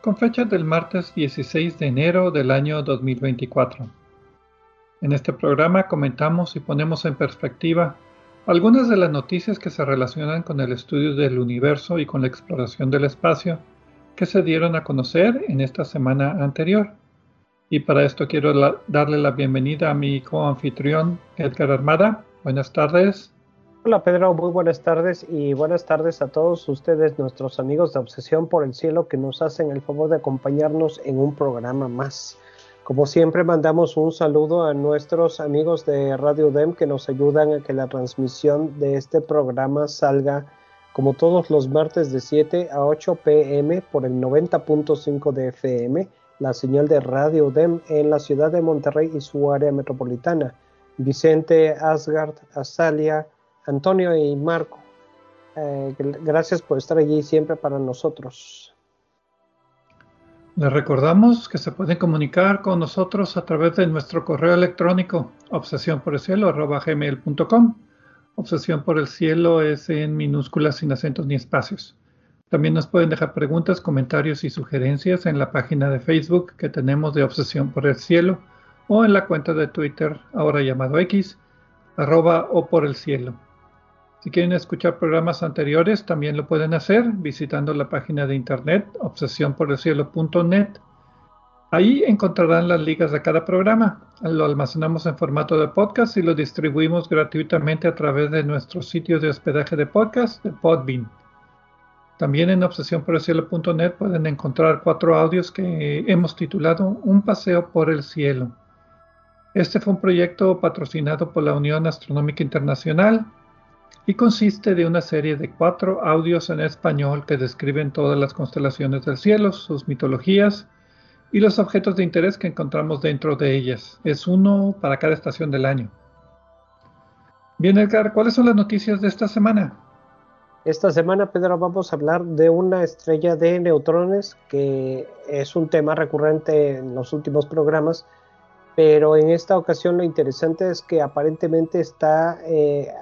con fecha del martes 16 de enero del año 2024. En este programa comentamos y ponemos en perspectiva algunas de las noticias que se relacionan con el estudio del universo y con la exploración del espacio que se dieron a conocer en esta semana anterior. Y para esto quiero darle la bienvenida a mi coanfitrión Edgar Armada. Buenas tardes. Hola Pedro, muy buenas tardes y buenas tardes a todos ustedes, nuestros amigos de Obsesión por el Cielo, que nos hacen el favor de acompañarnos en un programa más. Como siempre, mandamos un saludo a nuestros amigos de Radio DEM que nos ayudan a que la transmisión de este programa salga como todos los martes de 7 a 8 pm por el 90.5 de FM, la señal de Radio DEM en la ciudad de Monterrey y su área metropolitana. Vicente, Asgard, Azalia, Antonio y Marco, eh, gracias por estar allí siempre para nosotros. Les recordamos que se pueden comunicar con nosotros a través de nuestro correo electrónico obsesión Obsesión por el cielo es en minúsculas sin acentos ni espacios. También nos pueden dejar preguntas, comentarios y sugerencias en la página de Facebook que tenemos de Obsesión por el cielo o en la cuenta de Twitter ahora llamado X, arroba o por el cielo. Si quieren escuchar programas anteriores, también lo pueden hacer visitando la página de internet obsesionporelcielo.net. Ahí encontrarán las ligas de cada programa. Lo almacenamos en formato de podcast y lo distribuimos gratuitamente a través de nuestro sitio de hospedaje de podcast de Podbean. También en obsesionporelcielo.net pueden encontrar cuatro audios que hemos titulado Un paseo por el cielo. Este fue un proyecto patrocinado por la Unión Astronómica Internacional y consiste de una serie de cuatro audios en español que describen todas las constelaciones del cielo, sus mitologías y los objetos de interés que encontramos dentro de ellas. Es uno para cada estación del año. Bien, Edgar, ¿cuáles son las noticias de esta semana? Esta semana, Pedro, vamos a hablar de una estrella de neutrones que es un tema recurrente en los últimos programas pero en esta ocasión lo interesante es que aparentemente está eh,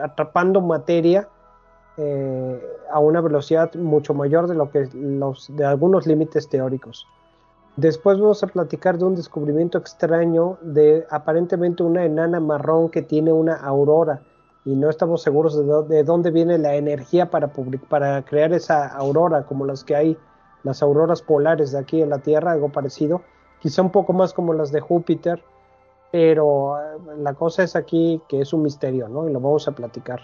atrapando materia eh, a una velocidad mucho mayor de lo que los de algunos límites teóricos. Después vamos a platicar de un descubrimiento extraño de aparentemente una enana marrón que tiene una aurora y no estamos seguros de, dónde viene la energía para, para crear esa aurora como las que hay las auroras polares de aquí en la Tierra, algo parecido quizá un poco más como las de Júpiter, pero eh, la cosa es aquí que es un misterio, ¿no? Y lo vamos a platicar.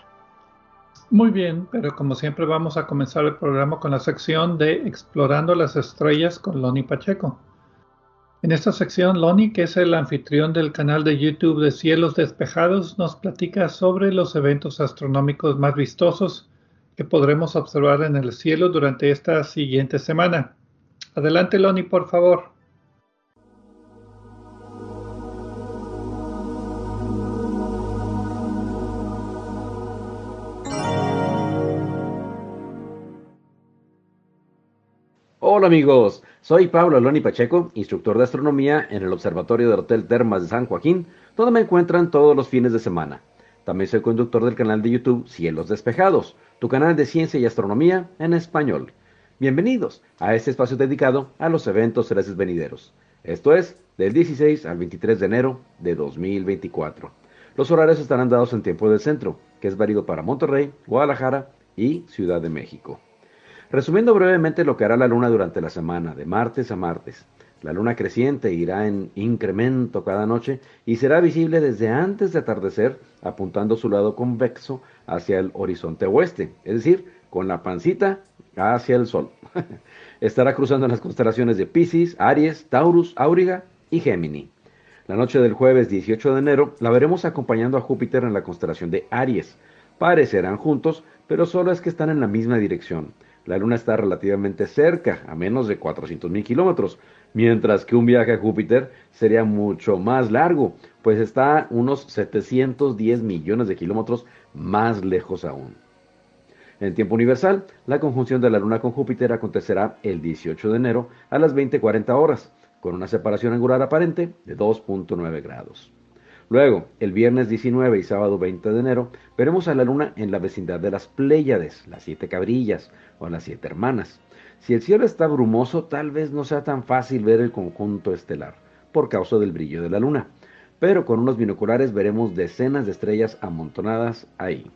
Muy bien, pero como siempre vamos a comenzar el programa con la sección de Explorando las Estrellas con Loni Pacheco. En esta sección, Loni, que es el anfitrión del canal de YouTube de Cielos Despejados, nos platica sobre los eventos astronómicos más vistosos que podremos observar en el cielo durante esta siguiente semana. Adelante, Loni, por favor. Hola amigos, soy Pablo Aloni Pacheco, instructor de astronomía en el Observatorio del Hotel Termas de San Joaquín, donde me encuentran todos los fines de semana. También soy conductor del canal de YouTube Cielos Despejados, tu canal de ciencia y astronomía en español. Bienvenidos a este espacio dedicado a los eventos celestes venideros. Esto es del 16 al 23 de enero de 2024. Los horarios estarán dados en tiempo del centro, que es válido para Monterrey, Guadalajara y Ciudad de México. Resumiendo brevemente lo que hará la Luna durante la semana, de martes a martes. La luna creciente irá en incremento cada noche y será visible desde antes de atardecer, apuntando su lado convexo hacia el horizonte oeste, es decir, con la pancita hacia el sol. Estará cruzando las constelaciones de Pisces, Aries, Taurus, Auriga y Gémini. La noche del jueves 18 de enero la veremos acompañando a Júpiter en la constelación de Aries. Parecerán juntos, pero solo es que están en la misma dirección. La Luna está relativamente cerca, a menos de 400.000 kilómetros, mientras que un viaje a Júpiter sería mucho más largo, pues está unos 710 millones de kilómetros más lejos aún. En tiempo universal, la conjunción de la Luna con Júpiter acontecerá el 18 de enero a las 20:40 horas, con una separación angular aparente de 2.9 grados. Luego, el viernes 19 y sábado 20 de enero, veremos a la Luna en la vecindad de las Pléyades, las siete cabrillas o las siete hermanas. Si el cielo está brumoso, tal vez no sea tan fácil ver el conjunto estelar, por causa del brillo de la Luna, pero con unos binoculares veremos decenas de estrellas amontonadas ahí.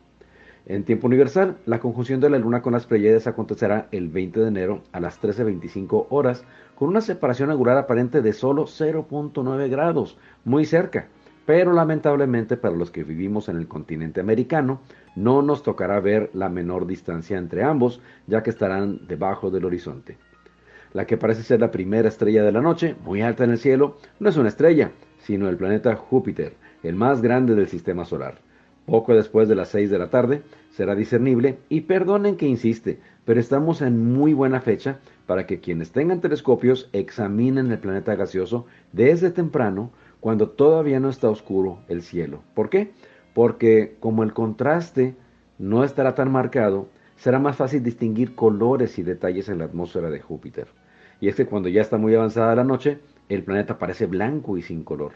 En tiempo universal, la conjunción de la Luna con las Pléyades acontecerá el 20 de enero a las 13.25 horas, con una separación angular aparente de solo 0.9 grados, muy cerca pero lamentablemente para los que vivimos en el continente americano, no nos tocará ver la menor distancia entre ambos, ya que estarán debajo del horizonte. La que parece ser la primera estrella de la noche, muy alta en el cielo, no es una estrella, sino el planeta Júpiter, el más grande del sistema solar. Poco después de las 6 de la tarde será discernible y perdonen que insiste, pero estamos en muy buena fecha para que quienes tengan telescopios examinen el planeta gaseoso desde temprano cuando todavía no está oscuro el cielo. ¿Por qué? Porque como el contraste no estará tan marcado, será más fácil distinguir colores y detalles en la atmósfera de Júpiter. Y es que cuando ya está muy avanzada la noche, el planeta parece blanco y sin color.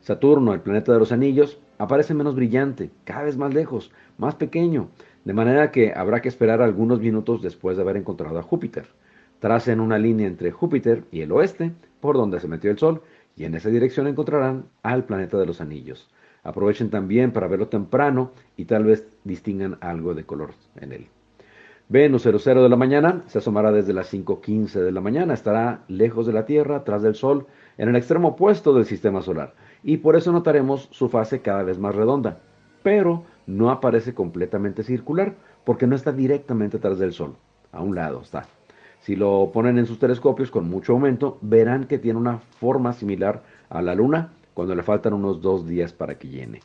Saturno, el planeta de los anillos, aparece menos brillante, cada vez más lejos, más pequeño, de manera que habrá que esperar algunos minutos después de haber encontrado a Júpiter. Tracen una línea entre Júpiter y el oeste, por donde se metió el Sol, y en esa dirección encontrarán al planeta de los anillos. Aprovechen también para verlo temprano y tal vez distingan algo de color en él. Venus 00 de la mañana se asomará desde las 5.15 de la mañana, estará lejos de la Tierra, tras del Sol, en el extremo opuesto del sistema solar, y por eso notaremos su fase cada vez más redonda, pero no aparece completamente circular, porque no está directamente tras del Sol, a un lado está. Si lo ponen en sus telescopios con mucho aumento, verán que tiene una forma similar a la Luna cuando le faltan unos dos días para que llene.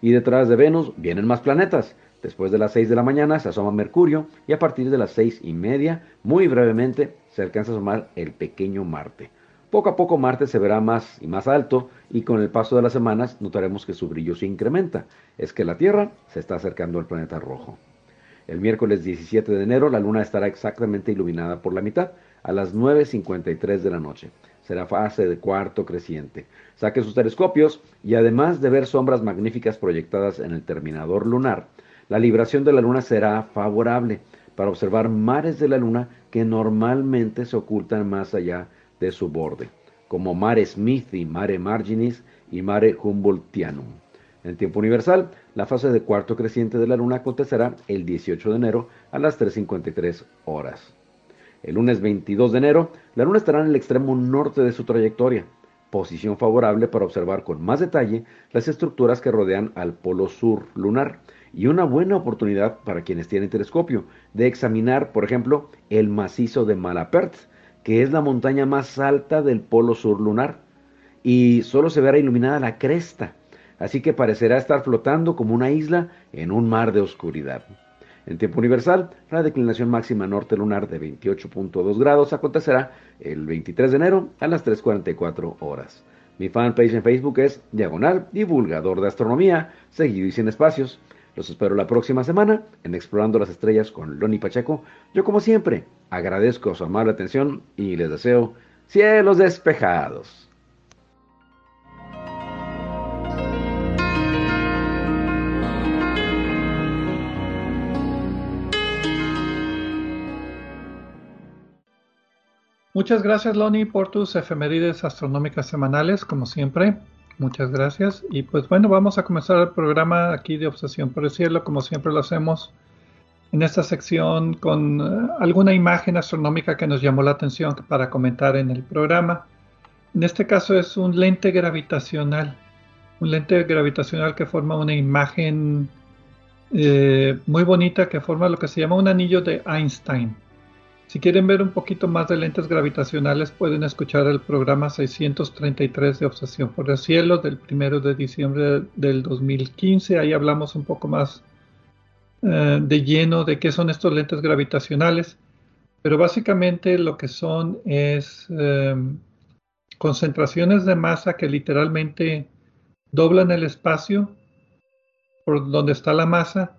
Y detrás de Venus vienen más planetas. Después de las 6 de la mañana se asoma Mercurio y a partir de las seis y media, muy brevemente, se alcanza a asomar el pequeño Marte. Poco a poco Marte se verá más y más alto y con el paso de las semanas notaremos que su brillo se incrementa. Es que la Tierra se está acercando al planeta rojo. El miércoles 17 de enero la luna estará exactamente iluminada por la mitad, a las 9.53 de la noche. Será fase de cuarto creciente. Saque sus telescopios y además de ver sombras magníficas proyectadas en el terminador lunar, la libración de la luna será favorable para observar mares de la luna que normalmente se ocultan más allá de su borde, como Mare Smithi, Mare Marginis y Mare Humboldtianum. En tiempo universal, la fase de cuarto creciente de la luna acontecerá el 18 de enero a las 3.53 horas. El lunes 22 de enero, la luna estará en el extremo norte de su trayectoria, posición favorable para observar con más detalle las estructuras que rodean al polo sur lunar y una buena oportunidad para quienes tienen telescopio de examinar, por ejemplo, el macizo de Malapert, que es la montaña más alta del polo sur lunar, y solo se verá iluminada la cresta así que parecerá estar flotando como una isla en un mar de oscuridad. En tiempo universal, la declinación máxima norte lunar de 28.2 grados acontecerá el 23 de enero a las 3.44 horas. Mi fanpage en Facebook es Diagonal Divulgador de Astronomía, seguido y sin espacios. Los espero la próxima semana en Explorando las Estrellas con Loni Pacheco. Yo como siempre agradezco su amable atención y les deseo cielos despejados. Muchas gracias, Loni, por tus efemérides astronómicas semanales, como siempre. Muchas gracias. Y pues bueno, vamos a comenzar el programa aquí de Obsesión por el Cielo, como siempre lo hacemos, en esta sección con eh, alguna imagen astronómica que nos llamó la atención para comentar en el programa. En este caso es un lente gravitacional, un lente gravitacional que forma una imagen eh, muy bonita que forma lo que se llama un anillo de Einstein. Si quieren ver un poquito más de lentes gravitacionales, pueden escuchar el programa 633 de Obsesión por el Cielo del 1 de diciembre del 2015. Ahí hablamos un poco más eh, de lleno de qué son estos lentes gravitacionales. Pero básicamente lo que son es eh, concentraciones de masa que literalmente doblan el espacio por donde está la masa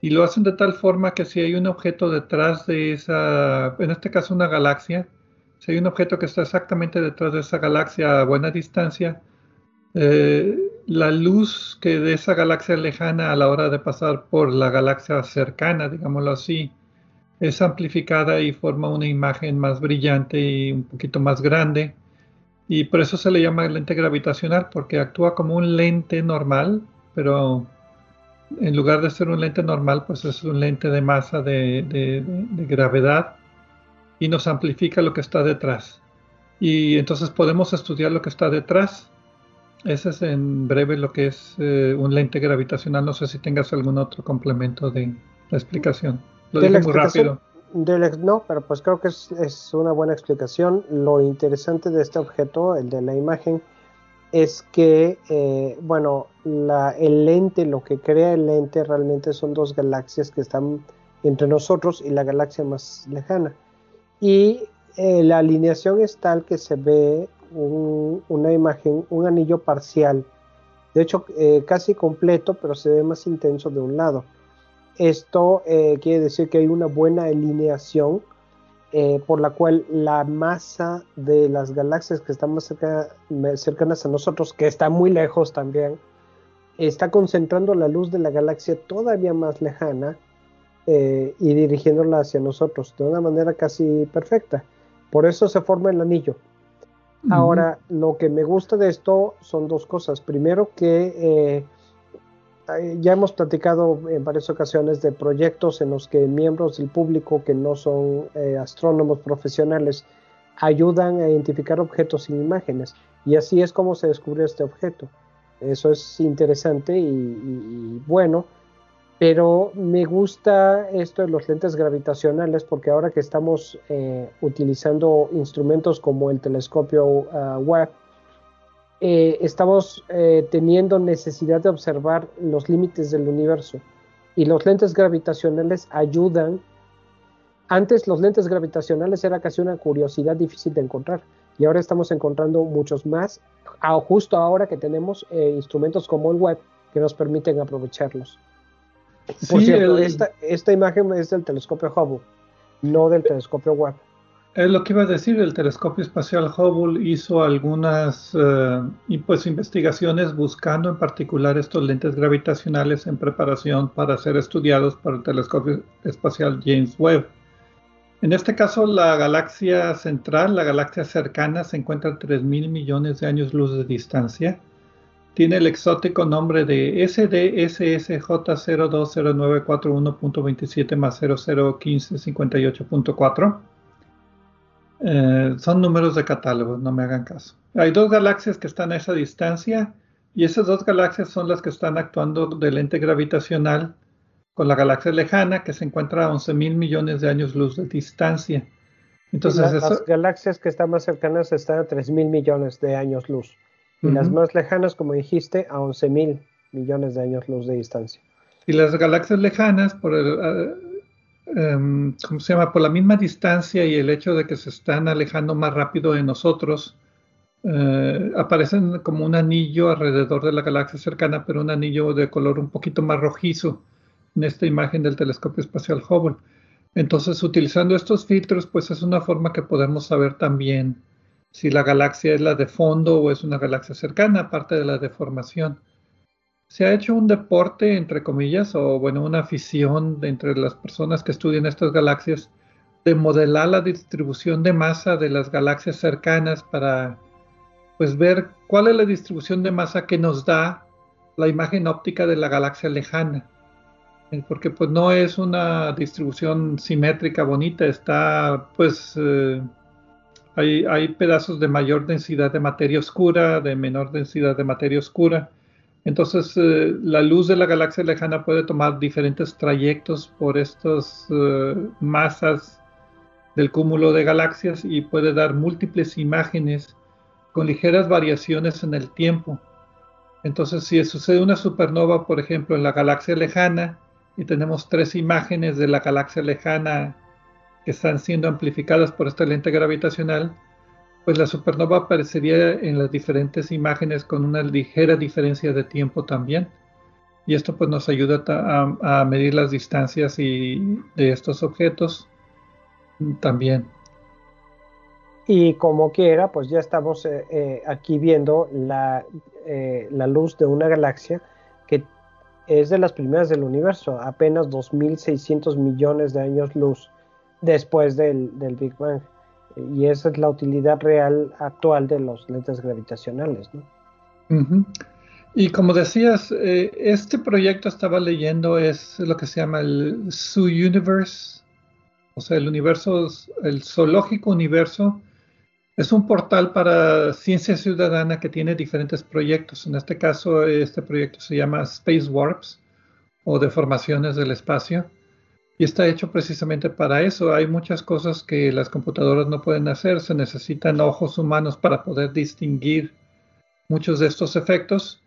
y lo hacen de tal forma que si hay un objeto detrás de esa, en este caso una galaxia, si hay un objeto que está exactamente detrás de esa galaxia a buena distancia, eh, la luz que de esa galaxia lejana a la hora de pasar por la galaxia cercana, digámoslo así, es amplificada y forma una imagen más brillante y un poquito más grande. Y por eso se le llama lente gravitacional, porque actúa como un lente normal, pero en lugar de ser un lente normal, pues es un lente de masa de, gravedad y nos amplifica lo que está detrás. Y entonces podemos estudiar lo que está detrás. Ese es en breve lo que es eh, un lente gravitacional. No sé si tengas algún otro complemento de la explicación. Lo dije muy rápido. no, pero pues creo que es, es una buena explicación. Lo interesante de este objeto, el de la imagen, es que, eh, bueno, el lente, lo que crea el lente realmente son dos galaxias que están entre nosotros y la galaxia más lejana. Y eh, la alineación es tal que se ve una imagen, un anillo parcial, de hecho eh, casi completo, pero se ve más intenso de un lado. Esto quiere decir que hay una buena alineación eh, por la cual la masa de las galaxias que están más cercanas a nosotros, que está muy lejos también, está concentrando la luz de la galaxia todavía más lejana eh, y dirigiéndola hacia nosotros de una manera casi perfecta. Por eso se forma el anillo. Ahora, lo que me gusta de esto son dos cosas. Primero que eh, ya hemos platicado en varias ocasiones de proyectos en los que miembros del público que no son eh, astrónomos profesionales ayudan a identificar objetos sin imágenes. Y así es como se descubrió este objeto. Eso es interesante y, bueno, pero me gusta esto de los lentes gravitacionales porque ahora que estamos eh, utilizando instrumentos como el telescopio ah, Webb, eh, estamos eh, teniendo necesidad de observar los límites del universo y los lentes gravitacionales ayudan. Antes los lentes gravitacionales era casi una curiosidad difícil de encontrar y ahora estamos encontrando muchos más, justo ahora que tenemos eh, instrumentos como el web que nos permiten aprovecharlos. Por cierto, esta, esta imagen es del telescopio Hubble, no del telescopio Webb. Es lo que iba a decir, el telescopio espacial Hubble hizo algunas eh, pues, investigaciones buscando en particular estos lentes gravitacionales en preparación para ser estudiados por el telescopio espacial James Webb. En este caso, la galaxia central, la galaxia cercana, se encuentra a 3 mil millones de años luz de distancia. Tiene el exótico nombre de SDSSJ020941.27 más 001558.4 eh, son números de catálogo, no me hagan caso. Hay dos galaxias que están a esa distancia y esas dos galaxias son las que están actuando de lente gravitacional con la galaxia lejana que se encuentra a 11 mil millones de años luz de distancia. Entonces, las galaxias que están más cercanas están a 3 mil millones de años luz y las más lejanas, como dijiste, a 11 mil millones de años luz de distancia. Y las galaxias lejanas, por el, Em, ¿cómo se llama? Por la misma distancia y el hecho de que se están alejando más rápido de nosotros, eh, aparecen como un anillo alrededor de la galaxia cercana, pero un anillo de color un poquito más rojizo en esta imagen del telescopio espacial Hubble. Entonces, utilizando estos filtros, pues es una forma que podemos saber también si la galaxia es la de fondo o es una galaxia cercana, aparte de la deformación se ha hecho un deporte, entre comillas, o bueno, una afición entre las personas que estudian estas galaxias de modelar la distribución de masa de las galaxias cercanas para pues ver cuál es la distribución de masa que nos da la imagen óptica de la galaxia lejana. eh, porque pues no es una distribución simétrica bonita, está pues eh, hay, hay, pedazos de mayor densidad de materia oscura, de menor densidad de materia oscura. Entonces eh, la luz de la galaxia lejana puede tomar diferentes trayectos por estas masas del cúmulo de galaxias y puede dar múltiples imágenes con ligeras variaciones en el tiempo. Entonces si sucede una supernova, por ejemplo, en la galaxia lejana, y tenemos tres imágenes de la galaxia lejana que están siendo amplificadas por esta lente gravitacional, pues la supernova aparecería en las diferentes imágenes con una ligera diferencia de tiempo también. Y esto pues nos ayuda a, medir las distancias y de estos objetos también. Y como quiera, pues ya estamos eh, eh, aquí viendo la, eh, la luz de una galaxia que es de las primeras del universo, apenas 2.600 millones de años luz después del, Big Bang. Y esa es la utilidad real actual de los lentes gravitacionales. Y como decías, eh, este proyecto estaba leyendo es lo que se llama el Zoo Universe, o sea, el universo, el zoológico universo es un portal para ciencia ciudadana que tiene diferentes proyectos. En este caso, este proyecto se llama Space Warps o deformaciones del espacio y está hecho precisamente para eso. Hay muchas cosas que las computadoras no pueden hacer. Se necesitan ojos humanos para poder distinguir muchos de estos efectos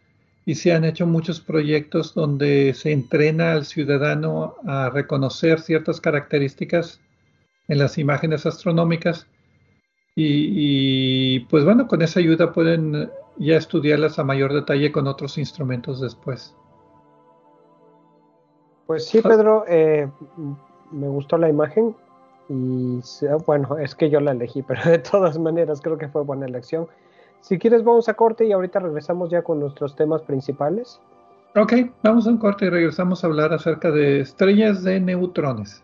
y se han hecho muchos proyectos donde se entrena al ciudadano a reconocer ciertas características en las imágenes astronómicas y, pues bueno, con esa ayuda pueden ya estudiarlas a mayor detalle con otros instrumentos después. Pues sí, Pedro, eh, me gustó la imagen y bueno, es que yo la elegí, pero de todas maneras creo que fue buena elección. Si quieres vamos a corte y ahorita regresamos ya con nuestros temas principales. Ok, vamos a un corte y regresamos a hablar acerca de estrellas de neutrones.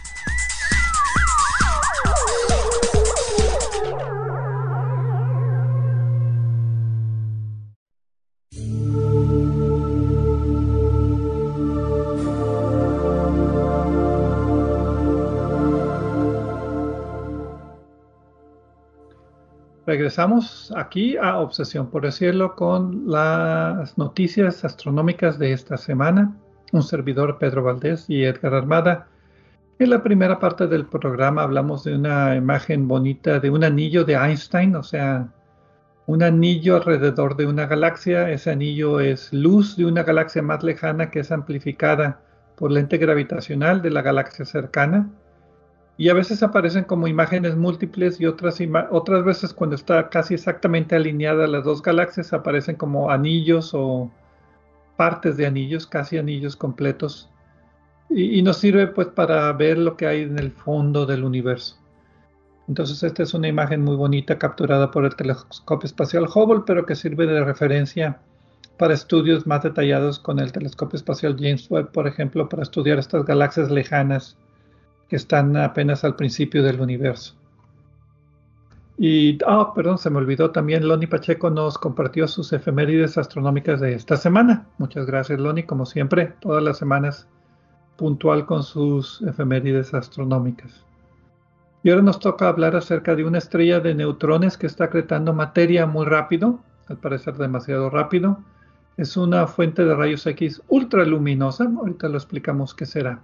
Regresamos aquí a Obsesión por el Cielo con las noticias astronómicas de esta semana. Un servidor Pedro Valdés y Edgar Armada. En la primera parte del programa hablamos de una imagen bonita de un anillo de Einstein, o sea, un anillo alrededor de una galaxia. Ese anillo es luz de una galaxia más lejana que es amplificada por lente gravitacional de la galaxia cercana y a veces aparecen como imágenes múltiples y otras, veces cuando está casi exactamente alineada las dos galaxias aparecen como anillos o partes de anillos, casi anillos completos. Y, nos sirve pues para ver lo que hay en el fondo del universo. Entonces esta es una imagen muy bonita capturada por el telescopio espacial Hubble, pero que sirve de referencia para estudios más detallados con el telescopio espacial James Webb, por ejemplo, para estudiar estas galaxias lejanas que están apenas al principio del universo. Y, ah, perdón, se me olvidó también, Loni Pacheco nos compartió sus efemérides astronómicas de esta semana. Muchas gracias, Loni, como siempre, todas las semanas puntual con sus efemérides astronómicas. Y ahora nos toca hablar acerca de una estrella de neutrones que está acretando materia muy rápido, al parecer demasiado rápido. Es una fuente de rayos X ultraluminosa, ahorita lo explicamos qué será.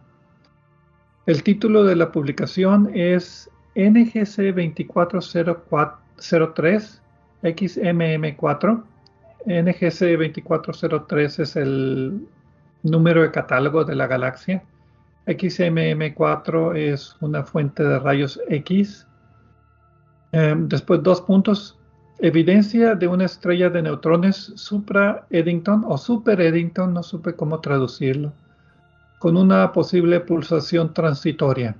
El título de la publicación es NGC 2403 XMM4. NGC 2403 es el número de catálogo de la galaxia. XMM4 es una fuente de rayos X. Em, después dos puntos. Evidencia de una estrella de neutrones supra Eddington o super Eddington, no supe cómo traducirlo, con una posible pulsación transitoria.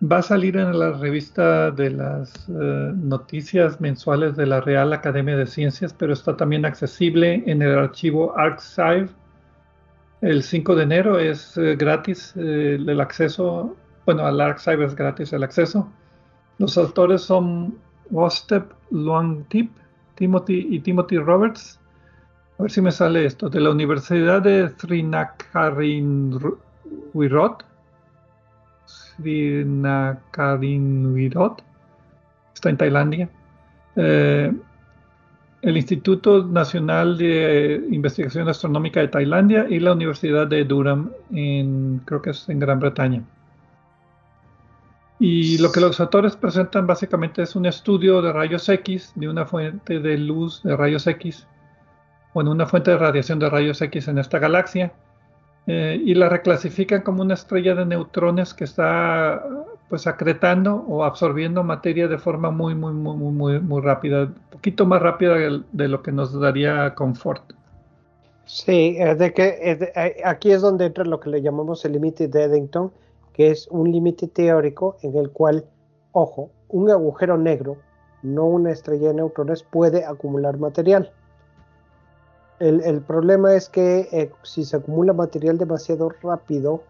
Va a salir en la revista de las eh, noticias mensuales de la Real Academia de Ciencias, pero está también accesible en el archivo ArcSive. El 5 de enero es eh, gratis eh, el acceso, bueno, al ArcSive es gratis el acceso. Los autores son Wostep Luangtip, Timothy y Timothy Roberts. A ver si me sale esto, de la Universidad de Srinacarinwirot Srinakarinwirot, está en Tailandia. Eh, el Instituto Nacional de Investigación Astronómica de Tailandia y la Universidad de Durham, en, creo que es en Gran Bretaña. Y lo que los autores presentan básicamente es un estudio de rayos X, de una fuente de luz de rayos X, o en una fuente de radiación de rayos X en esta galaxia, eh, y la reclasifican como una estrella de neutrones que está pues acretando o absorbiendo materia de forma muy muy muy muy muy, rápida, un poquito más rápida de, lo que nos daría confort. Sí, es de que eh, aquí es donde entra lo que le llamamos el límite de Eddington, que es un límite teórico en el cual, ojo, un agujero negro, no una estrella de neutrones, puede acumular material. El, problema es que eh, si se acumula material demasiado rápido,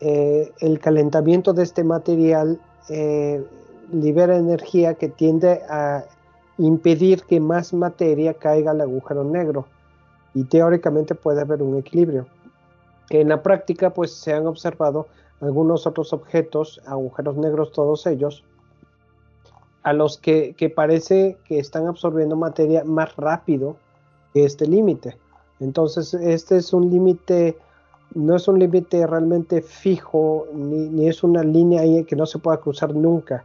eh, el calentamiento de este material eh, libera energía que tiende a impedir que más materia caiga al agujero negro y teóricamente puede haber un equilibrio. En la práctica pues se han observado algunos otros objetos, agujeros negros todos ellos, a los que parece que están absorbiendo materia más rápido este límite. Entonces, este es un límite, no es un límite realmente fijo, ni, es una línea que no se pueda cruzar nunca.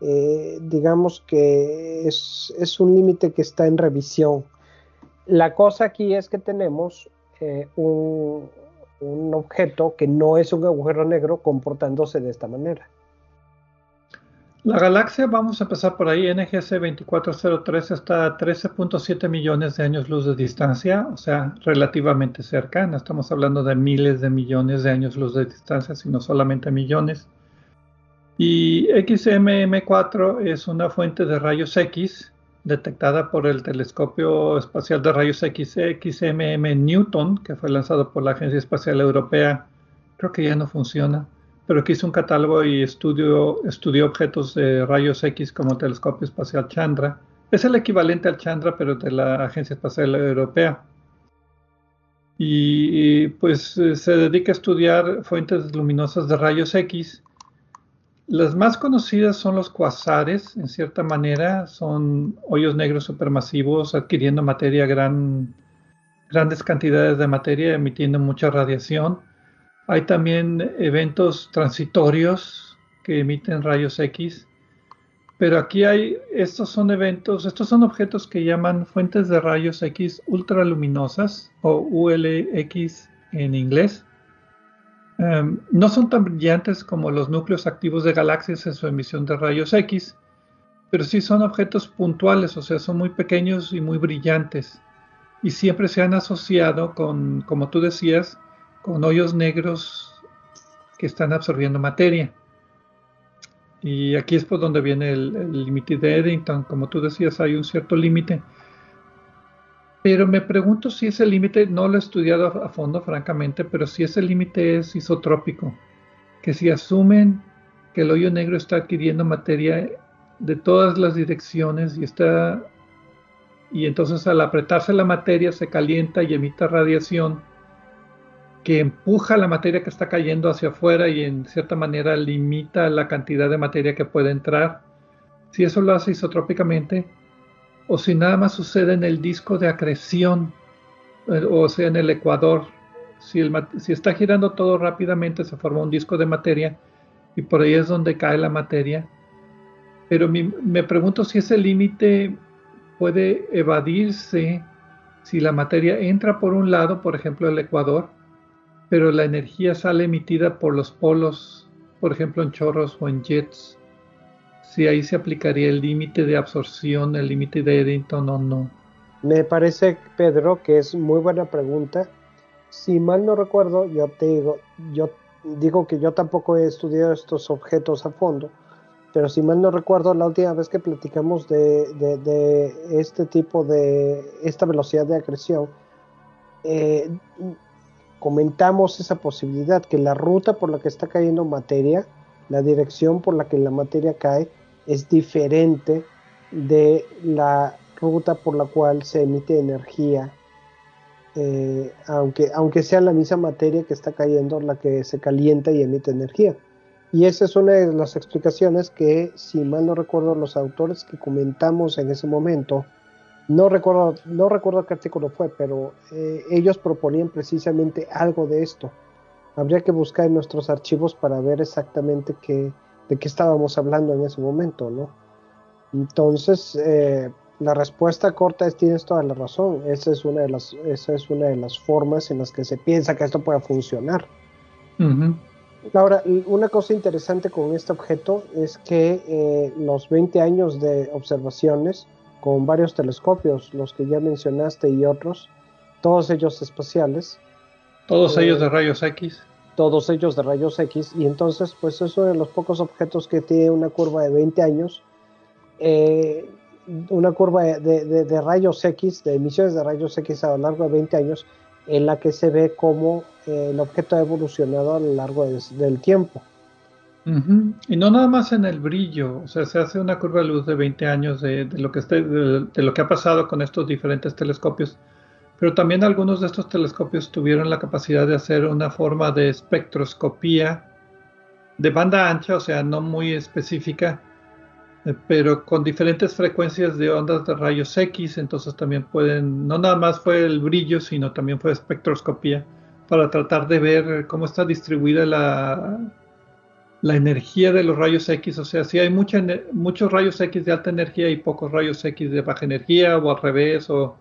Eh, digamos que es, un límite que está en revisión. La cosa aquí es que tenemos eh, un objeto que no es un agujero negro comportándose de esta manera. La galaxia, vamos a empezar por ahí, NGC 2403 está a 13.7 millones de años luz de distancia, o sea, relativamente cerca, no estamos hablando de miles de millones de años luz de distancia, sino solamente millones. Y XMM4 es una fuente de rayos X detectada por el telescopio espacial de rayos X XMM Newton, que fue lanzado por la Agencia Espacial Europea. Creo que ya no funciona pero aquí hizo un catálogo y estudió, estudió objetos de rayos X como el telescopio espacial Chandra. Es el equivalente al Chandra, pero de la Agencia Espacial Europea. Y, pues eh, se dedica a estudiar fuentes luminosas de rayos X. Las más conocidas son los cuasares, en cierta manera, son hoyos negros supermasivos adquiriendo materia gran, grandes cantidades de materia, emitiendo mucha radiación hay también eventos transitorios que emiten rayos X, pero aquí hay, estos son eventos, estos son objetos que llaman fuentes de rayos X ultraluminosas o ULX en inglés. Em, no son tan brillantes como los núcleos activos de galaxias en su emisión de rayos X, pero sí son objetos puntuales, o sea, son muy pequeños y muy brillantes. Y siempre se han asociado con, como tú decías, con hoyos negros que están absorbiendo materia. Y aquí es por donde viene el límite de Eddington. Como tú decías, hay un cierto límite. Pero me pregunto si ese límite, no lo he estudiado a fondo, francamente, pero si ese límite es isotrópico, que si asumen que el hoyo negro está adquiriendo materia de todas las direcciones y está y entonces al apretarse la materia se calienta y emite radiación que empuja la materia que está cayendo hacia afuera y en cierta manera limita la cantidad de materia que puede entrar. Si eso lo hace isotrópicamente, o si nada más sucede en el disco de acreción, eh, o sea, en el ecuador, si, si está girando todo rápidamente se forma un disco de materia y por ahí es donde cae la materia. Pero me pregunto si ese límite puede evadirse si la materia entra por un lado, por ejemplo el ecuador, pero la energía sale emitida por los polos, por ejemplo en chorros o en jets. Si ahí se aplicaría el límite de absorción, el límite de Eddington o no. Me parece, Pedro, que es muy buena pregunta. Si mal no recuerdo, yo te digo, yo digo que yo tampoco he estudiado estos objetos a fondo, pero si mal no recuerdo, la última vez que platicamos de, este tipo de, esta velocidad de acreción, eh, comentamos esa posibilidad, que la ruta por la que está cayendo materia, la dirección por la que la materia cae, es diferente de la ruta por la cual se emite energía eh, aunque, aunque sea la misma materia que está cayendo la que se calienta y emite energía. Y esa es una de las explicaciones que, si mal no recuerdo, los autores que comentamos en ese momento, no recuerdo, no recuerdo qué artículo fue, pero eh, ellos proponían precisamente algo de esto. Habría que buscar en nuestros archivos para ver exactamente qué, de qué estábamos hablando en ese momento, ¿no? Entonces, eh, la respuesta corta es tienes toda la razón. Esa es una de las, esa es una de las formas en las que se piensa que esto pueda funcionar. Ahora, una cosa interesante con este objeto es que eh, los 20 años de observaciones con varios telescopios, los que ya mencionaste y otros, todos ellos espaciales. Todos ellos de rayos X. Todos ellos de rayos X. Y entonces, pues es uno de los pocos objetos que tiene una curva de 20 años. Eh, una curva de, rayos X, de emisiones de rayos X a lo largo de 20 años, en la que se ve cómo eh, el objeto ha evolucionado a lo largo del tiempo. Y no nada más en el brillo, o sea, se hace una curva de luz de 20 años de, lo que de, lo que ha pasado con estos diferentes telescopios, pero también algunos de estos telescopios tuvieron la capacidad de hacer una forma de espectroscopía de banda ancha, o sea, no muy específica, eh, pero con diferentes frecuencias de ondas de rayos X, entonces también pueden, no nada más fue el brillo, sino también fue espectroscopía para tratar de ver cómo está distribuida la, la energía de los rayos X, o sea, si hay mucha, muchos rayos X de alta energía y pocos rayos X de baja energía, o al revés, o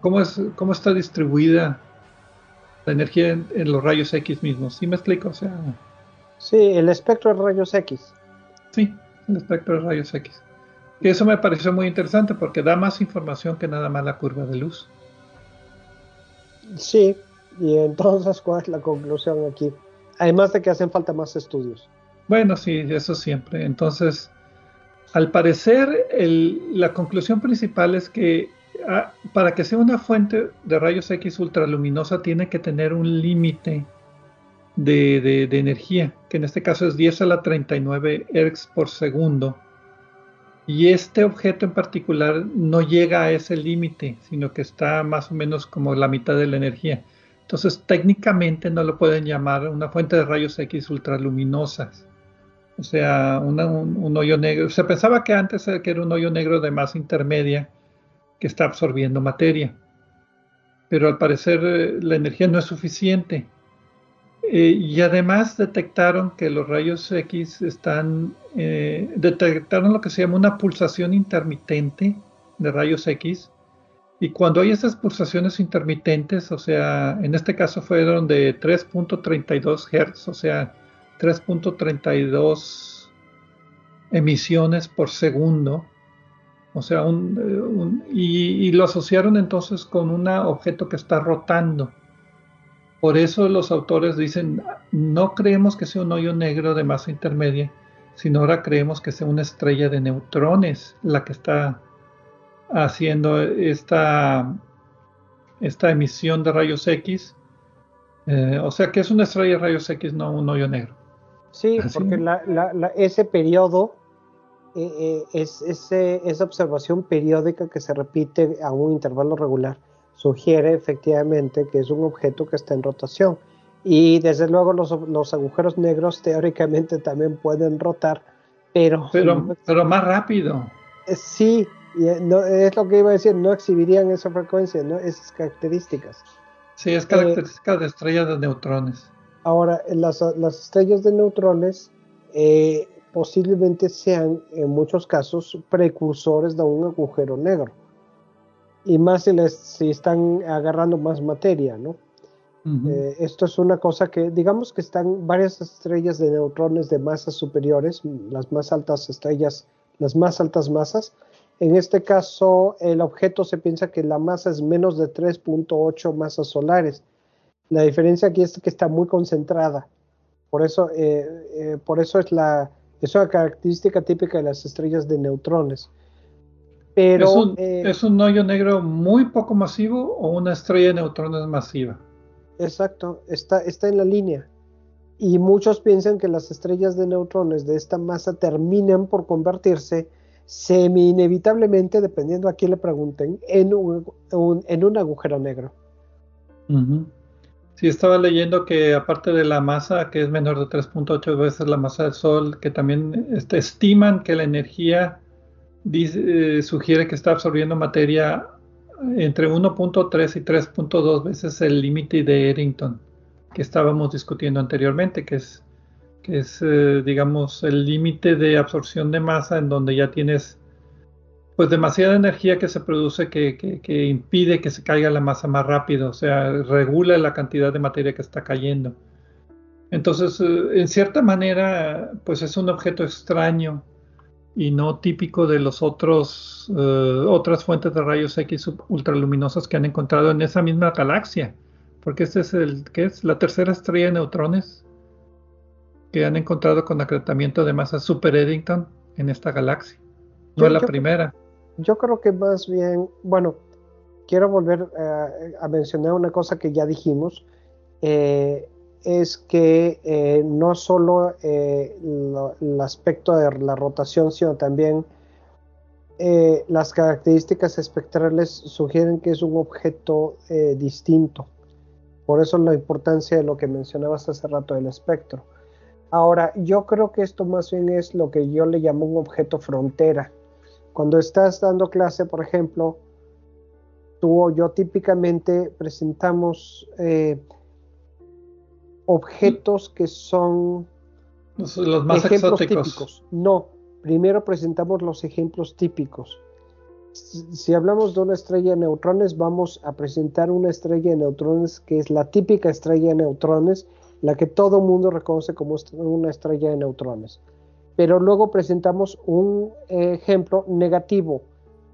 cómo, es, cómo está distribuida la energía en, los rayos X mismos. ¿Sí me explico? O sea, sí, el espectro de rayos X. Sí, el espectro de rayos X. Y eso me pareció muy interesante porque da más información que nada más la curva de luz. Sí, y entonces, ¿cuál es la conclusión aquí? Además de que hacen falta más estudios. Bueno, sí, eso siempre. Entonces, al parecer, la conclusión principal es que ah, para que sea una fuente de rayos X ultraluminosa tiene que tener un límite de, energía, que en este caso es 10 a la 39 Hz por segundo. Y este objeto en particular no llega a ese límite, sino que está más o menos como la mitad de la energía. Entonces, técnicamente no lo pueden llamar una fuente de rayos X ultraluminosas. O sea, un, hoyo negro. Se pensaba que antes era un hoyo negro de masa intermedia que está absorbiendo materia. Pero al parecer eh, la energía no es suficiente. Eh, y además detectaron que los rayos X están, eh, detectaron lo que se llama una pulsación intermitente de rayos X. Y cuando hay esas pulsaciones intermitentes, o sea, en este caso fueron de 3.32 Hz, o sea, 3.32 emisiones por segundo. O sea, un, y, y, lo asociaron entonces con un objeto que está rotando. Por eso los autores dicen, no creemos que sea un hoyo negro de masa intermedia, sino ahora creemos que sea una estrella de neutrones la que está haciendo esta esta emisión de rayos X. Eh, o sea que es una estrella de rayos X, no un hoyo negro. Sí, porque ese periodo eh, eh, es esa observación periódica que se repite a un intervalo regular sugiere efectivamente que es un objeto que está en rotación. Y desde luego los, agujeros negros teóricamente también pueden rotar, pero... Pero, pero más rápido. Eh, sí, no, es lo que iba a decir, no exhibirían esa frecuencia, ¿no? esas características. Sí, es característica de estrellas de neutrones. Ahora, las, las estrellas de neutrones eh, posiblemente sean en muchos casos precursores de un agujero negro. Y más si, les, si están agarrando más materia, ¿no? Eh, esto es una cosa que, digamos que están varias estrellas de neutrones de masas superiores, las más altas estrellas, las más altas masas. En este caso, el objeto se piensa que la masa es menos de 3.8 masas solares. La diferencia aquí es que está muy concentrada. Por eso, eh, eh, por eso es la, es una característica típica de las estrellas de neutrones. Pero, ¿Es, un, eh, ¿Es un hoyo negro muy poco masivo o una estrella de neutrones masiva? Exacto, está, está en la línea. Y muchos piensan que las estrellas de neutrones de esta masa terminan por convertirse semi-inevitablemente, dependiendo a quién le pregunten, en un, en un agujero negro. Sí, estaba leyendo que aparte de la masa, que es menor de 3.8 veces la masa del Sol, que también este, estiman que la energía eh, sugiere que está absorbiendo materia entre 1.3 y 3.2 veces el límite de Eddington que estábamos discutiendo anteriormente, que es, eh, digamos, el límite de absorción de masa en donde ya tienes pues demasiada energía que se produce que, impide que se caiga la masa más rápido, o sea, regula la cantidad de materia que está cayendo. Entonces, eh, en cierta manera, pues es un objeto extraño y no típico de los otros eh, otras fuentes de rayos X ultraluminosos que han encontrado en esa misma galaxia, porque este es el que es la tercera estrella de neutrones que han encontrado con acretamiento de masa super Eddington en esta galaxia. No es la primera yo creo que más bien, bueno, quiero volver eh, a mencionar una cosa que ya dijimos, eh, es que eh, no solo el aspecto de la rotación, sino también las características espectrales sugieren que es un objeto distinto. Por eso la importancia de lo que mencionabas hace rato del espectro. Ahora, yo creo que esto más bien es lo que yo le llamo un objeto frontera cuando estás dando clase, por ejemplo, tú o yo típicamente presentamos eh, objetos que son los, más ejemplos típicos. No, primero presentamos los ejemplos típicos. Si, hablamos de una estrella de neutrones, vamos a presentar una estrella de neutrones que es la típica estrella de neutrones, la que todo mundo reconoce como una estrella de neutrones pero luego presentamos un ejemplo negativo,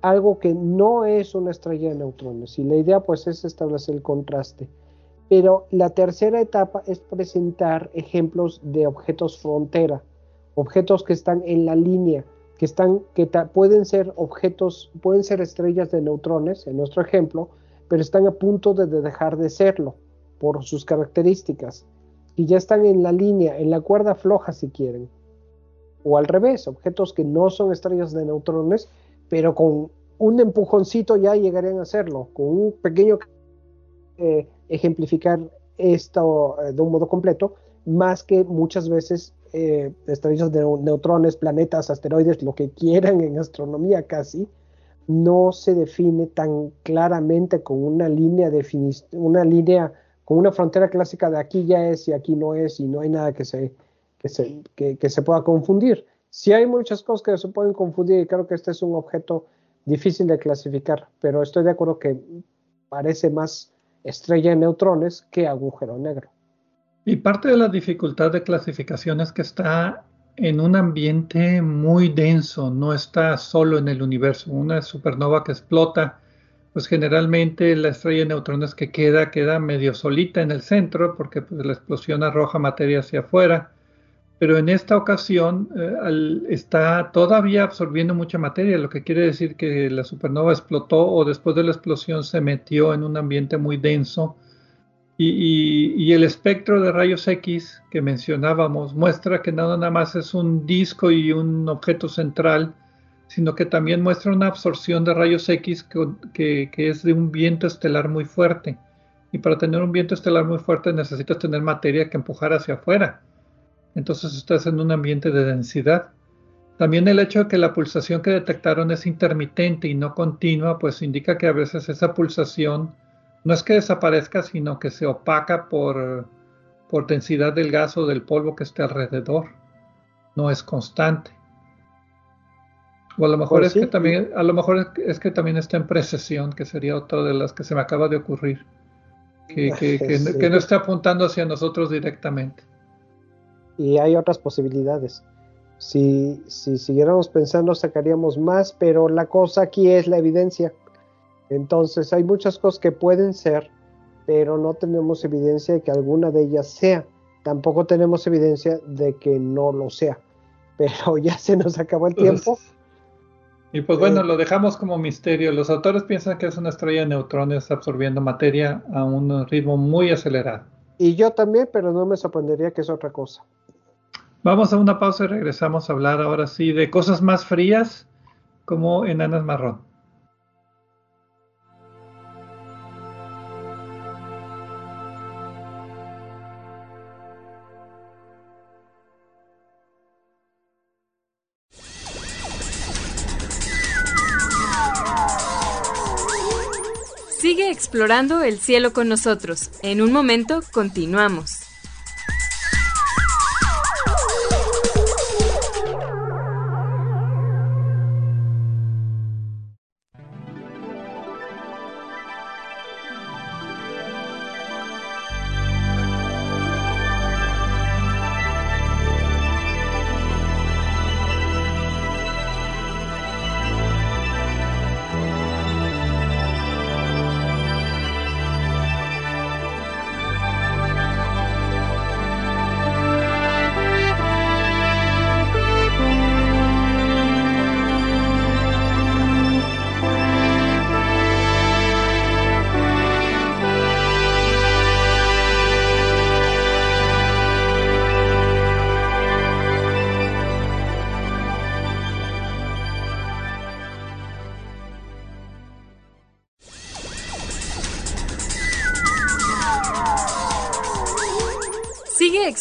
algo que no es una estrella de neutrones. Y la idea pues es establecer el contraste. Pero la tercera etapa es presentar ejemplos de objetos frontera, objetos que están en la línea, que están, que pueden ser objetos, pueden ser estrellas de neutrones, en nuestro ejemplo, pero están a punto de dejar de serlo por sus características. Y ya están en la línea, en la cuerda floja si quieren o al revés, objetos que no son estrellas de neutrones, pero con un empujoncito ya llegarían a hacerlo, con un pequeño ejemplificar esto eh, de un modo completo, más que muchas veces eh, estrellas de neutrones, planetas, asteroides, lo que quieran en astronomía casi, no se define tan claramente con una línea una línea con una frontera clásica de aquí ya es y aquí no es y no hay nada que se que se, que, se pueda confundir. Si hay muchas cosas que se pueden confundir y creo que este es un objeto difícil de clasificar, pero estoy de acuerdo que parece más estrella de neutrones que agujero negro. Y parte de la dificultad de clasificación es que está en un ambiente muy denso, no está solo en el universo. Una supernova que explota, pues generalmente la estrella de neutrones que queda queda medio solita en el centro porque pues, la explosión arroja materia hacia afuera pero en esta ocasión eh, está todavía absorbiendo mucha materia, lo que quiere decir que la supernova explotó o después de la explosión se metió en un ambiente muy denso y, el espectro de rayos X que mencionábamos muestra que no nada más es un disco y un objeto central, sino que también muestra una absorción de rayos X que es de un viento estelar muy fuerte. Y para tener un viento estelar muy fuerte necesitas tener materia que empujar hacia afuera entonces estás en un ambiente de densidad. También el hecho de que la pulsación que detectaron es intermitente y no continua, pues indica que a veces esa pulsación no es que desaparezca, sino que se opaca por, por densidad del gas o del polvo que esté alrededor. No es constante. O a lo mejor pues es que también, a lo mejor es que también está en precesión, que sería otra de las que se me acaba de ocurrir. Que, que no esté apuntando hacia nosotros directamente y hay otras posibilidades. Si, si siguiéramos pensando sacaríamos más, pero la cosa aquí es la evidencia. Entonces hay muchas cosas que pueden ser, pero no tenemos evidencia de que alguna de ellas sea. Tampoco tenemos evidencia de que no lo sea. Pero ya se nos acabó el tiempo. Y pues bueno, eh, lo dejamos como misterio. Los autores piensan que es una estrella de neutrones absorbiendo materia a un ritmo muy acelerado. Y yo también, pero no me sorprendería que es otra cosa. Vamos a una pausa y regresamos a hablar ahora sí de cosas más frías como enanas marrón. Sigue explorando el cielo con nosotros. En un momento continuamos.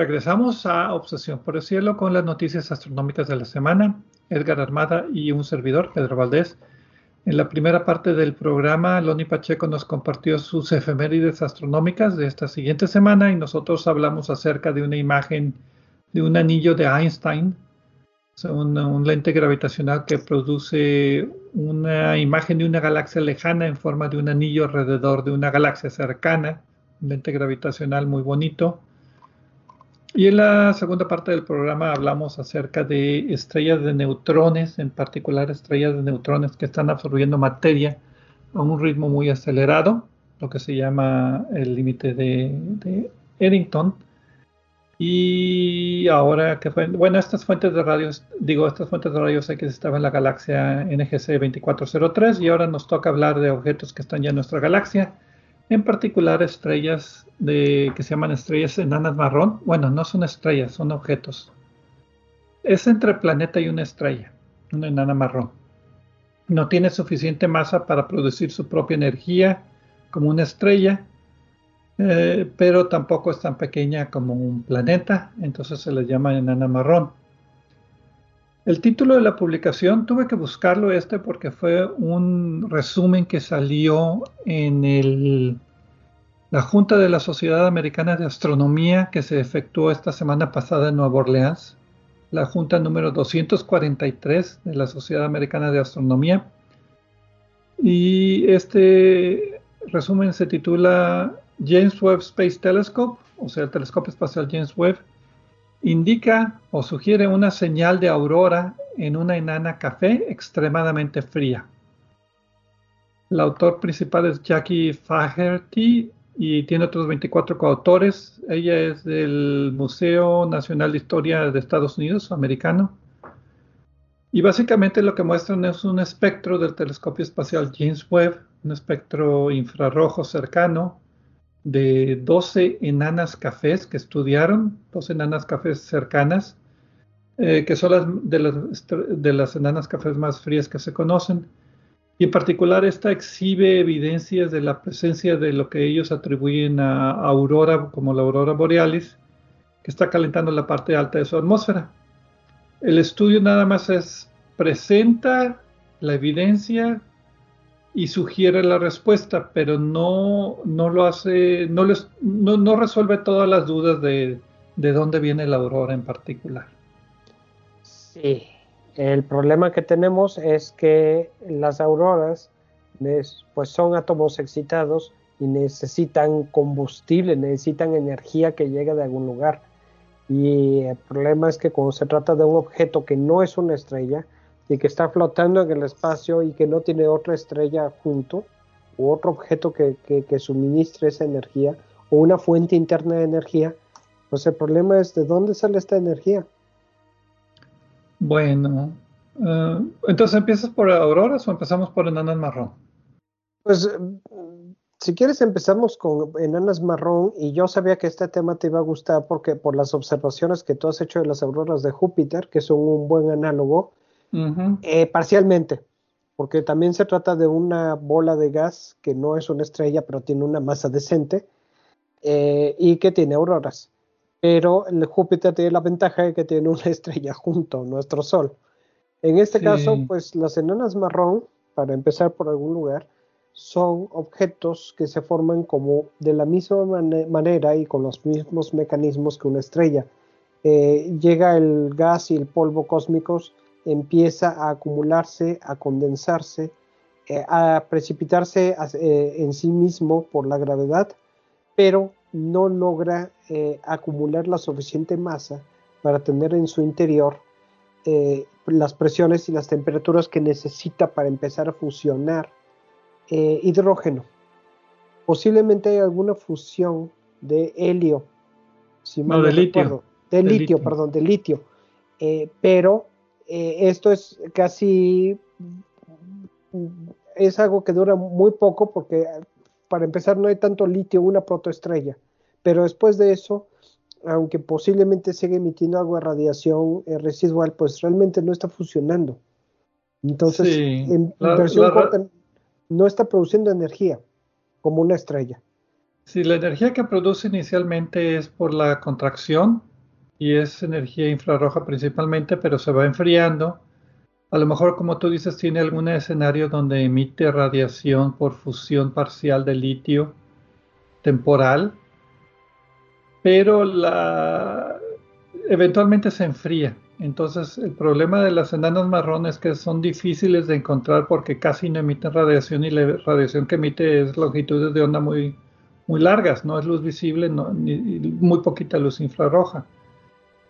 Regresamos a Obsesión por el Cielo con las noticias astronómicas de la semana. Edgar Armada y un servidor, Pedro Valdés. En la primera parte del programa, Loni Pacheco nos compartió sus efemérides astronómicas de esta siguiente semana y nosotros hablamos acerca de una imagen de un anillo de Einstein, un, un lente gravitacional que produce una imagen de una galaxia lejana en forma de un anillo alrededor de una galaxia cercana, un lente gravitacional muy bonito. Y en la segunda parte del programa hablamos acerca de estrellas de neutrones, en particular estrellas de neutrones que están absorbiendo materia a un ritmo muy acelerado, lo que se llama el límite de, Eddington. Y ahora que fue, bueno, estas fuentes de radios, digo, estas fuentes de rayos X estaban en la galaxia NGC 2403 y ahora nos toca hablar de objetos que están ya en nuestra galaxia en particular estrellas que se llaman estrellas enanas marrón. Bueno, no son estrellas, son objetos. Es entre planeta y una estrella, una enana marrón. No tiene suficiente masa para producir su propia energía como una estrella, eh, pero tampoco es tan pequeña como un planeta, entonces se le llama enana marrón. El título de la publicación tuve que buscarlo este porque fue un resumen que salió en el, la Junta de la Sociedad Americana de Astronomía que se efectuó esta semana pasada en Nueva Orleans, la Junta número 243 de la Sociedad Americana de Astronomía. Y este resumen se titula James Webb Space Telescope, o sea, el telescopio espacial James Webb, indica o sugiere una señal de aurora en una enana café extremadamente fría. El autor principal es Jackie Faherty y tiene otros 24 coautores. Ella es del Museo Nacional de Historia de Estados Unidos, americano. Y básicamente lo que muestran es un espectro del telescopio espacial James Webb, un espectro infrarrojo cercano de 12 enanas cafés que estudiaron, 12 enanas cafés cercanas, eh, que son las de, las de las enanas cafés más frías que se conocen. Y en particular esta exhibe evidencias de la presencia de lo que ellos atribuyen a aurora, como la aurora borealis, que está calentando la parte alta de su atmósfera. El estudio nada más es presenta la evidencia y sugiere la respuesta, pero no, no lo hace, no, les, no, resuelve todas las dudas de, de dónde viene la aurora en particular. Sí, el problema que tenemos es que las auroras pues son átomos excitados y necesitan combustible, necesitan energía que llegue de algún lugar. Y el problema es que cuando se trata de un objeto que no es una estrella y que está flotando en el espacio y que no tiene otra estrella junto, u otro objeto que, que suministre esa energía, o una fuente interna de energía, pues el problema es de dónde sale esta energía. Bueno, eh, entonces empiezas por auroras o empezamos por enanas marrón. Pues si quieres empezamos con enanas marrón y yo sabía que este tema te iba a gustar porque por las observaciones que tú has hecho de las auroras de Júpiter, que son un buen análogo, eh, parcialmente, porque también se trata de una bola de gas que no es una estrella, pero tiene una masa decente eh, y que tiene auroras pero el Júpiter tiene la ventaja de que tiene una estrella junto a nuestro Sol. En este caso, pues las enanas marrón, para empezar por algún lugar, son objetos que se forman como de la misma manera y con los mismos mecanismos que una estrella. Eh, llega el gas y el polvo cósmicos, empieza a acumularse, a condensarse, eh, a precipitarse eh, en sí mismo por la gravedad, pero no logra eh, acumular la suficiente masa para tener en su interior las presiones y las temperaturas que necesita para empezar a fusionar hidrógeno. Posiblemente hay alguna fusión de helio, si no, de litio. De, litio, perdón, de litio. pero esto es casi, es algo que dura muy poco porque para empezar no hay tanto litio, una protoestrella pero después de eso, aunque posiblemente siga emitiendo algo de radiación eh, residual, pues realmente no está funcionando. Entonces, en inversión corta no está produciendo energía como una estrella. Sí, la energía que produce inicialmente es por la contracción y es energía infrarroja principalmente, pero se va enfriando. A lo mejor, como tú dices, tiene algún escenario donde emite radiación por fusión parcial de litio temporal pero la, eventualmente se enfría. Entonces el problema de las enanas marrones es que son difíciles de encontrar porque casi no emiten radiación y la radiación que emite es longitudes de onda muy, largas, no es luz visible, ni, muy poquita luz infrarroja.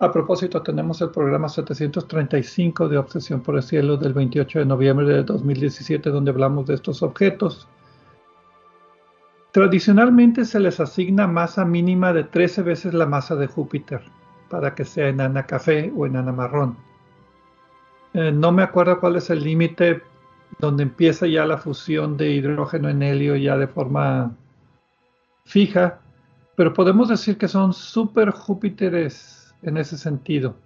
A propósito, tenemos el programa 735 de Obsesión por el Cielo del 28 de noviembre de 2017 donde hablamos de estos objetos. Tradicionalmente se les asigna masa mínima de 13 veces la masa de Júpiter para que sea enana café o enana marrón. Eh, no me acuerdo cuál es el límite donde empieza ya la fusión de hidrógeno en helio ya de forma fija, pero podemos decir que son super Júpiteres en ese sentido.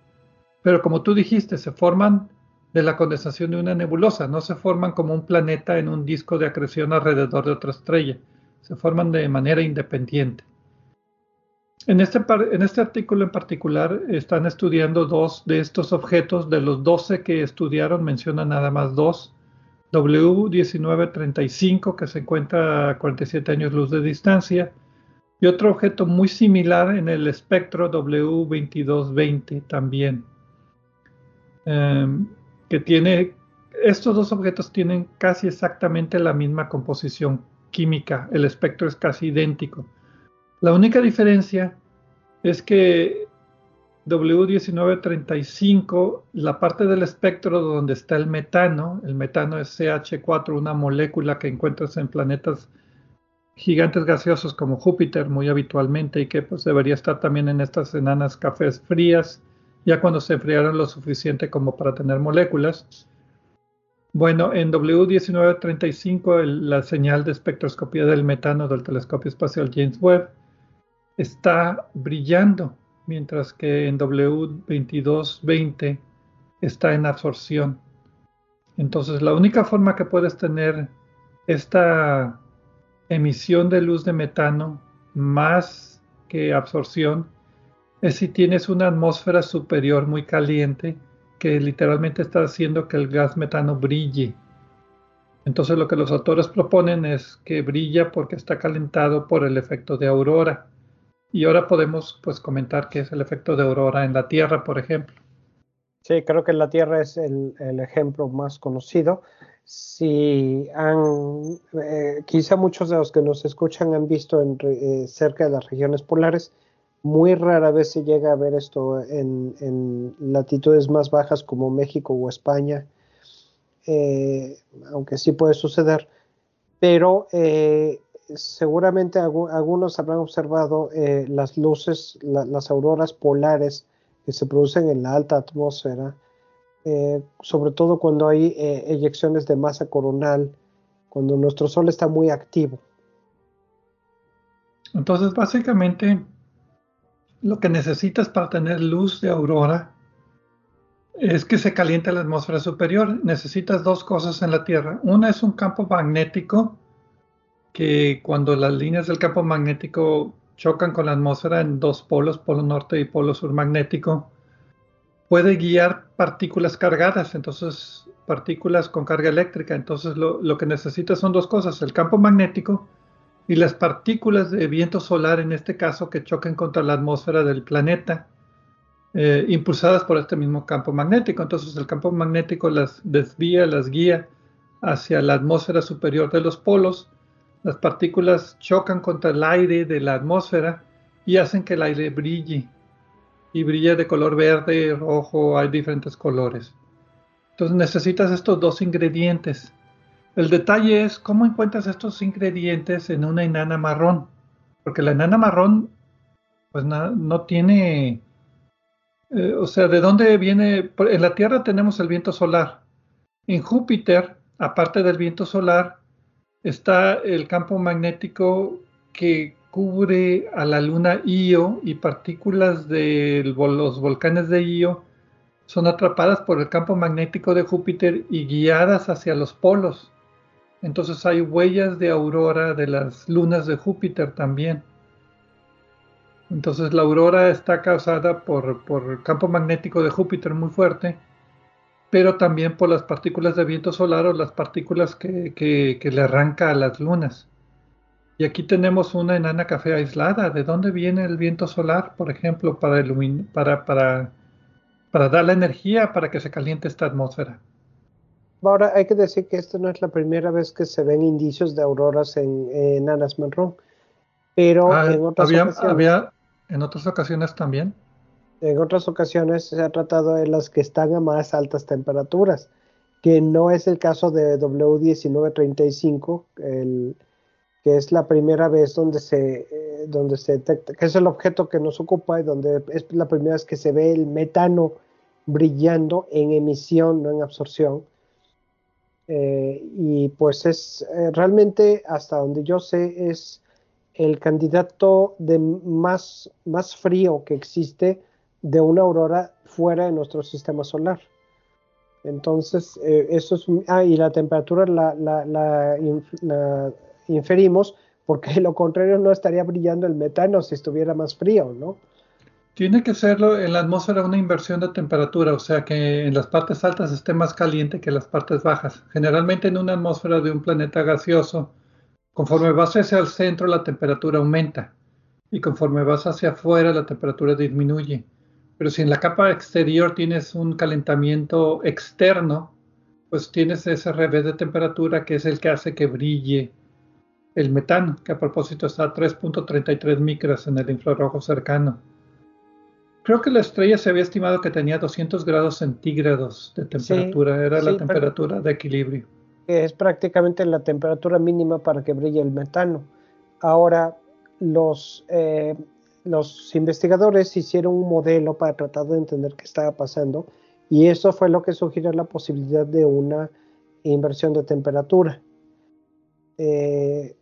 Pero como tú dijiste, se forman de la condensación de una nebulosa, no se forman como un planeta en un disco de acreción alrededor de otra estrella se forman de manera independiente. En este, en este artículo en particular están estudiando dos de estos objetos, de los 12 que estudiaron mencionan nada más dos, W1935 que se encuentra a 47 años luz de distancia y otro objeto muy similar en el espectro W2220 también, em, que tiene estos dos objetos tienen casi exactamente la misma composición química, el espectro es casi idéntico. La única diferencia es que W1935, la parte del espectro donde está el metano, el metano es CH4, una molécula que encuentras en planetas gigantes gaseosos como Júpiter muy habitualmente y que pues debería estar también en estas enanas cafés frías, ya cuando se enfriaron lo suficiente como para tener moléculas. Bueno, en W1935 la señal de espectroscopía del metano del telescopio espacial James Webb está brillando mientras que en W2220 está en absorción. Entonces, la única forma que puedes tener esta emisión de luz de metano más que absorción es si tienes una atmósfera superior muy caliente que literalmente está haciendo que el gas metano brille. Entonces lo que los autores proponen es que brilla porque está calentado por el efecto de aurora. Y ahora podemos pues comentar qué es el efecto de aurora en la Tierra, por ejemplo. Sí, creo que la Tierra es el, ejemplo más conocido. Si han, eh, quizá muchos de los que nos escuchan han visto en, eh, cerca de las regiones polares, muy rara vez se llega a ver esto en, latitudes más bajas como México o España, eh, aunque sí puede suceder, pero seguramente algunos habrán observado las luces, las auroras polares que se producen en la alta atmósfera, eh, sobre todo cuando hay eh, de masa coronal, cuando nuestro Sol está muy activo. Entonces, básicamente, lo que necesitas para tener luz de aurora es que se caliente la atmósfera superior. Necesitas dos cosas en la Tierra. Una es un campo magnético que cuando las líneas del campo magnético chocan con la atmósfera en dos polos, polo norte y polo sur magnético, puede guiar partículas cargadas, entonces partículas con carga eléctrica. Entonces lo, que necesita son dos cosas, el campo magnético y las partículas de viento solar, en este caso, que choquen contra la atmósfera del planeta, eh, impulsadas por este mismo campo magnético. Entonces el campo magnético las desvía, las guía hacia la atmósfera superior de los polos las partículas chocan contra el aire de la atmósfera y hacen que el aire brille. Y brilla de color verde, rojo, hay diferentes colores. Entonces necesitas estos dos ingredientes. El detalle es cómo encuentras estos ingredientes en una enana marrón. Porque la enana marrón, pues no, tiene... Eh, o sea, ¿de dónde viene? En la Tierra tenemos el viento solar. En Júpiter, aparte del viento solar, está el campo magnético que cubre a la luna Io y partículas de los volcanes de Io son atrapadas por el campo magnético de Júpiter y guiadas hacia los polos. Entonces hay huellas de aurora de las lunas de Júpiter también. Entonces la aurora está causada por, el campo magnético de Júpiter muy fuerte pero también por las partículas de viento solar o las partículas que, le arranca a las lunas. Y aquí tenemos una enana café aislada. ¿De dónde viene el viento solar, por ejemplo, para, para, para, para dar la energía para que se caliente esta atmósfera? Ahora hay que decir que esta no es la primera vez que se ven indicios de auroras en, enanas marrón, pero ah, en otras ocasiones... Había en otras ocasiones también. En otras ocasiones se ha tratado de las que están a más altas temperaturas, que no es el caso de W1935, que es la primera vez donde se, eh, donde se detecta, que es el objeto que nos ocupa y donde es la primera vez que se ve el metano brillando en emisión, no en absorción. Eh, y pues es eh, realmente, hasta donde yo sé, es el candidato de más, más frío que existe de una aurora fuera de nuestro sistema solar. Entonces, eh, eso es. Ah, y la temperatura la, la, inferimos porque lo contrario no estaría brillando el metano si estuviera más frío, ¿no? Tiene que serlo en la atmósfera una inversión de temperatura, o sea que en las partes altas esté más caliente que las partes bajas. Generalmente en una atmósfera de un planeta gaseoso, conforme vas hacia el centro la temperatura aumenta y conforme vas hacia afuera la temperatura disminuye. Pero si en la capa exterior tienes un calentamiento externo, pues tienes ese revés de temperatura que es el que hace que brille el metano, que a propósito está a 3.33 micras en el infrarrojo cercano. Creo que la estrella se había estimado que tenía 200 grados centígrados de temperatura, era la temperatura de equilibrio. Es prácticamente la temperatura mínima para que brille el metano. Ahora, los, eh, los investigadores hicieron un modelo para tratar de entender qué estaba pasando y eso fue lo que sugirió la posibilidad de una inversión de temperatura. Eh,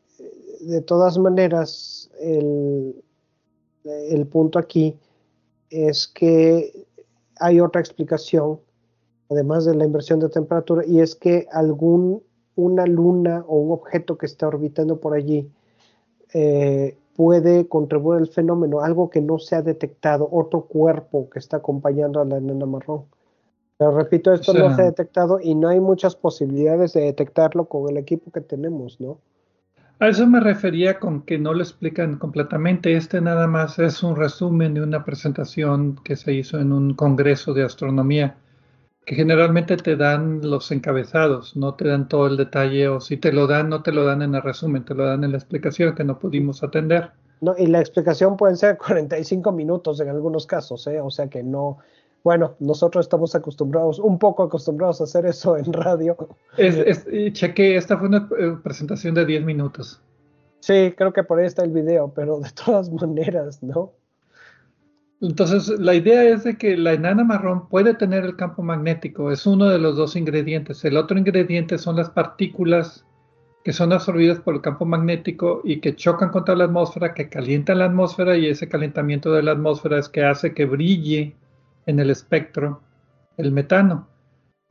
de todas maneras, el, el punto aquí es que hay otra explicación, además de la inversión de temperatura, y es que algún, una luna o un objeto que está orbitando por allí eh, puede contribuir al fenómeno, algo que no se ha detectado, otro cuerpo que está acompañando a la enana marrón. Pero repito, esto no se ha detectado y no hay muchas posibilidades de detectarlo con el equipo que tenemos, ¿no? A eso me refería con que no lo explican completamente. Este nada más es un resumen de una presentación que se hizo en un congreso de astronomía, que generalmente te dan los encabezados, no te dan todo el detalle, o si te lo dan, no te lo dan en el resumen, te lo dan en la explicación que no pudimos atender. No, y la explicación pueden ser 45 minutos en algunos casos, ¿eh? o sea que no, bueno, nosotros estamos acostumbrados, un poco acostumbrados a hacer eso en radio. Es, cheque, esta fue una eh, presentación de 10 minutos. Sí, creo que por ahí está el video, pero de todas maneras, ¿no? Entonces, la idea es de que la enana marrón puede tener el campo magnético, es uno de los dos ingredientes. El otro ingrediente son las partículas que son absorbidas por el campo magnético y que chocan contra la atmósfera, que calientan la atmósfera y ese calentamiento de la atmósfera es que hace que brille en el espectro el metano.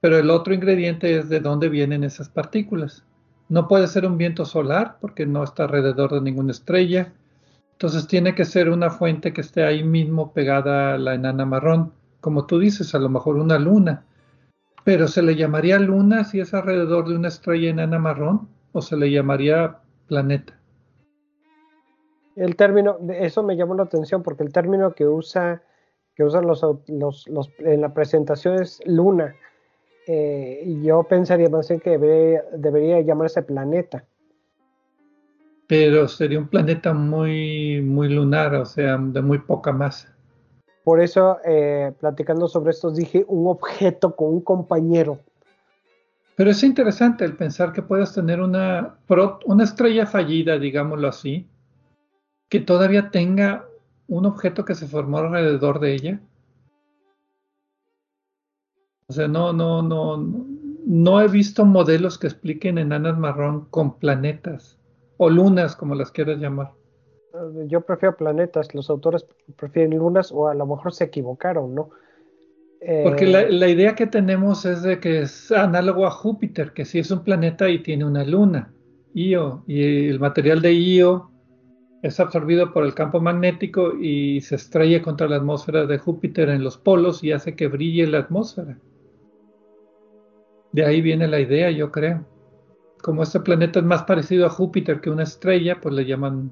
Pero el otro ingrediente es de dónde vienen esas partículas. No puede ser un viento solar porque no está alrededor de ninguna estrella. Entonces tiene que ser una fuente que esté ahí mismo pegada a la enana marrón. Como tú dices, a lo mejor una luna. Pero se le llamaría luna si es alrededor de una estrella enana marrón o se le llamaría planeta. El término, eso me llamó la atención porque el término que usa que usan los, los, los en la presentación es Luna. Eh, yo pensaría más en que debería, llamarse planeta. Pero sería un planeta muy, muy lunar, o sea, de muy poca masa. Por eso, eh, platicando sobre esto, dije un objeto con un compañero. Pero es interesante el pensar que puedas tener una, una estrella fallida, digámoslo así, que todavía tenga un objeto que se formó alrededor de ella. O sea, no, no, no, no he visto modelos que expliquen enanas marrón con planetas o lunas, como las quieras llamar. Yo prefiero planetas, los autores prefieren lunas o a lo mejor se equivocaron, ¿no? Porque la, eh, la, idea que tenemos es de que es análogo a Júpiter, que sí es un planeta y tiene una luna, Io, y el material de Io es absorbido por el campo magnético y se estrella contra la atmósfera de Júpiter en los polos y hace que brille la atmósfera. De ahí viene la idea, yo creo. Como este planeta es más parecido a Júpiter que una estrella, pues le llaman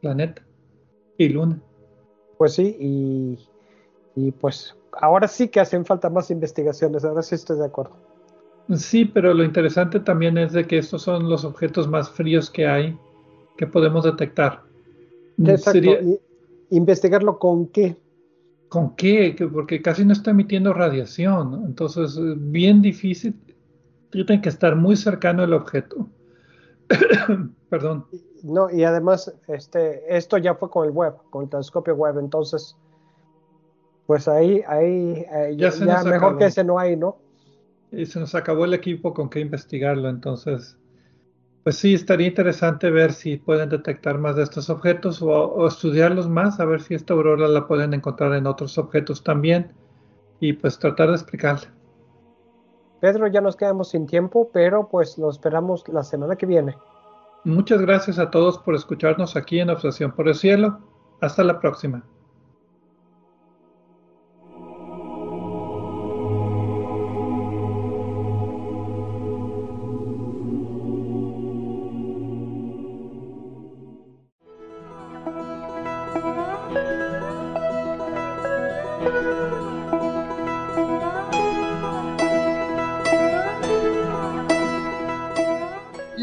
planeta y luna. Pues sí, y, y pues ahora sí que hacen falta más investigaciones, ahora sí estoy de acuerdo. Sí, pero lo interesante también es de que estos son los objetos más fríos que hay que podemos detectar. ¿Investigarlo con qué? ¿Con qué? Porque casi no está emitiendo radiación. Entonces, bien difícil. Tienen que estar muy cercano al objeto. Perdón. No, y además, este, esto ya fue con el web, con el telescopio web. Entonces, pues ahí, ahí, eh, ya, mejor que ese no hay, ¿no? Y se nos acabó el equipo con que investigarlo. Entonces, pues sí, estaría interesante ver si pueden detectar más de estos objetos o, estudiarlos más, a ver si esta aurora la pueden encontrar en otros objetos también y pues tratar de explicarla. Pedro, ya nos quedamos sin tiempo, pero pues lo esperamos la semana que viene. Muchas gracias a todos por escucharnos aquí en Obsesión por el Cielo. Hasta la próxima.